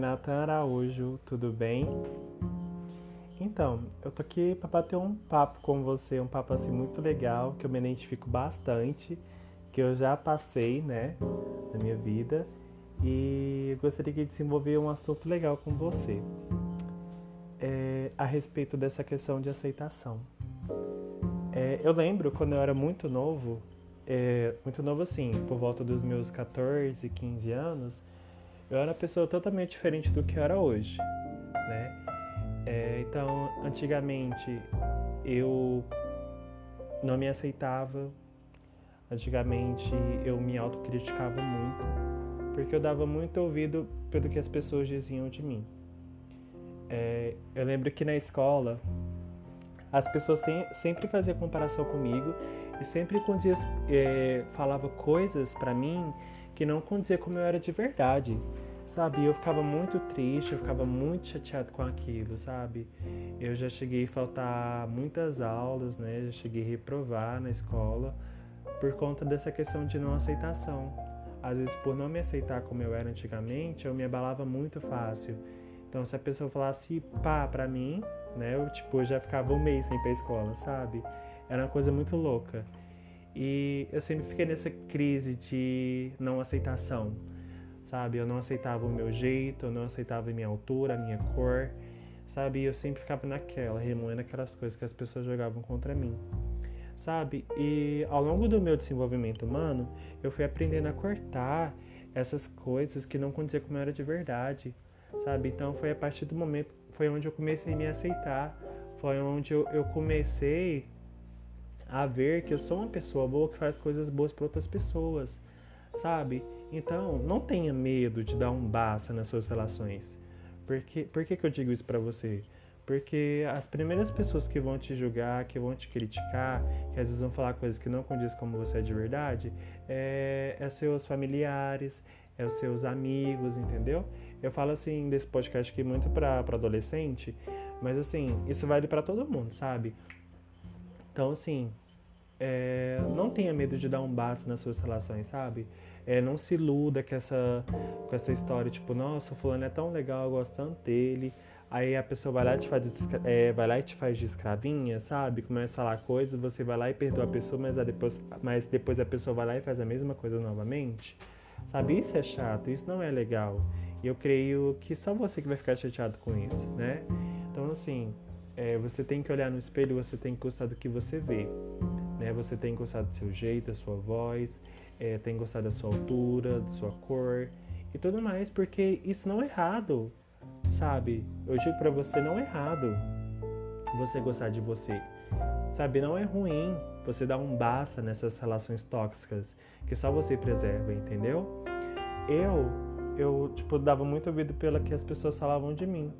Nathan Araújo, tudo bem? Então, eu tô aqui para bater um papo com você, um papo assim muito legal, que eu me identifico bastante, que eu já passei, né, na minha vida, e gostaria de desenvolver um assunto legal com você, é, a respeito dessa questão de aceitação. É, eu lembro quando eu era muito novo, é, muito novo assim, por volta dos meus 14, 15 anos, eu era uma pessoa totalmente diferente do que eu era hoje, né? É, então, antigamente eu não me aceitava, antigamente eu me autocriticava muito, porque eu dava muito ouvido pelo que as pessoas diziam de mim. É, eu lembro que na escola as pessoas sempre faziam comparação comigo e sempre condiz, é, falava coisas para mim que não condizia como eu era de verdade, sabe? Eu ficava muito triste, eu ficava muito chateado com aquilo, sabe? Eu já cheguei a faltar muitas aulas, né? Já cheguei a reprovar na escola por conta dessa questão de não aceitação. Às vezes, por não me aceitar como eu era antigamente, eu me abalava muito fácil. Então, se a pessoa falasse pá pra mim, né? Eu, tipo, já ficava um mês sem ir pra escola, sabe? Era uma coisa muito louca. E eu sempre fiquei nessa crise de não aceitação, sabe? Eu não aceitava o meu jeito, eu não aceitava a minha altura, a minha cor, sabe? E eu sempre ficava naquela, remoendo aquelas coisas que as pessoas jogavam contra mim, sabe? E ao longo do meu desenvolvimento humano, eu fui aprendendo a cortar essas coisas que não condiziam como eu era de verdade, sabe? Então foi a partir do momento, foi onde eu comecei a me aceitar, foi onde eu, eu comecei a ver que eu sou uma pessoa boa que faz coisas boas para outras pessoas, sabe? Então, não tenha medo de dar um basta nas suas relações. Porque, por que, que eu digo isso para você? Porque as primeiras pessoas que vão te julgar, que vão te criticar, que às vezes vão falar coisas que não condizem como você é de verdade, é, é seus familiares, é os seus amigos, entendeu? Eu falo assim desse podcast aqui muito para adolescente, mas assim, isso vale para todo mundo, sabe? Então, assim, é, não tenha medo de dar um basta nas suas relações, sabe? É, não se iluda com essa, com essa história, tipo, nossa, o fulano é tão legal, eu gosto tanto dele. Aí a pessoa vai lá, e te faz, é, vai lá e te faz de escravinha, sabe? Começa a falar coisas, você vai lá e perdoa a pessoa, mas depois, mas depois a pessoa vai lá e faz a mesma coisa novamente. Sabe? Isso é chato, isso não é legal. E eu creio que só você que vai ficar chateado com isso, né? Então, assim, é, você tem que olhar no espelho, você tem que gostar do que você vê. Né? Você tem que gostar do seu jeito, da sua voz, é, tem que gostar da sua altura, da sua cor e tudo mais, porque isso não é errado, sabe? Eu digo para você, não é errado você gostar de você, sabe? Não é ruim você dar um basta nessas relações tóxicas que só você preserva, entendeu? Eu, eu, tipo, dava muito ouvido pela que as pessoas falavam de mim.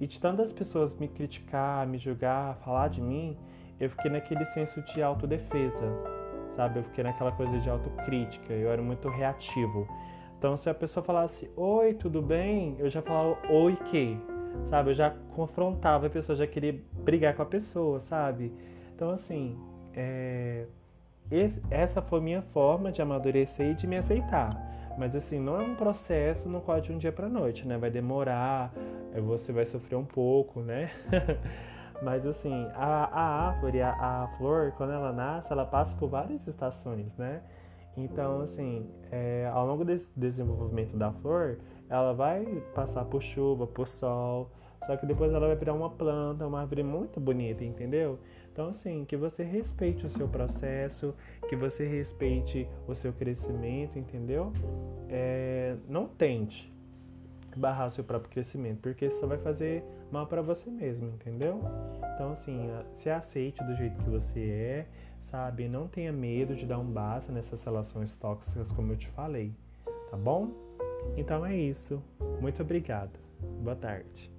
E de tantas pessoas me criticar, me julgar, falar de mim, eu fiquei naquele senso de autodefesa, sabe? Eu fiquei naquela coisa de autocrítica, eu era muito reativo. Então, se a pessoa falasse oi, tudo bem? Eu já falava oi, que? Sabe? Eu já confrontava a pessoa, já queria brigar com a pessoa, sabe? Então, assim, é... Esse, essa foi minha forma de amadurecer e de me aceitar. Mas assim, não é um processo no qual de um dia para noite, né? Vai demorar, você vai sofrer um pouco, né? Mas assim, a, a árvore, a, a, flor, quando ela nasce, ela passa por várias estações, né? Então, assim, é, ao longo desse desenvolvimento da flor, ela vai passar por chuva, por sol, só que depois ela vai virar uma planta, uma árvore muito bonita, entendeu? Então, assim, que você respeite o seu processo, que você respeite o seu crescimento, entendeu? É, não tente barrar o seu próprio crescimento, porque isso só vai fazer mal para você mesmo, entendeu? Então, assim, se aceite do jeito que você é, sabe? Não tenha medo de dar um basta nessas relações tóxicas, como eu te falei, tá bom? Então é isso. Muito obrigado. Boa tarde.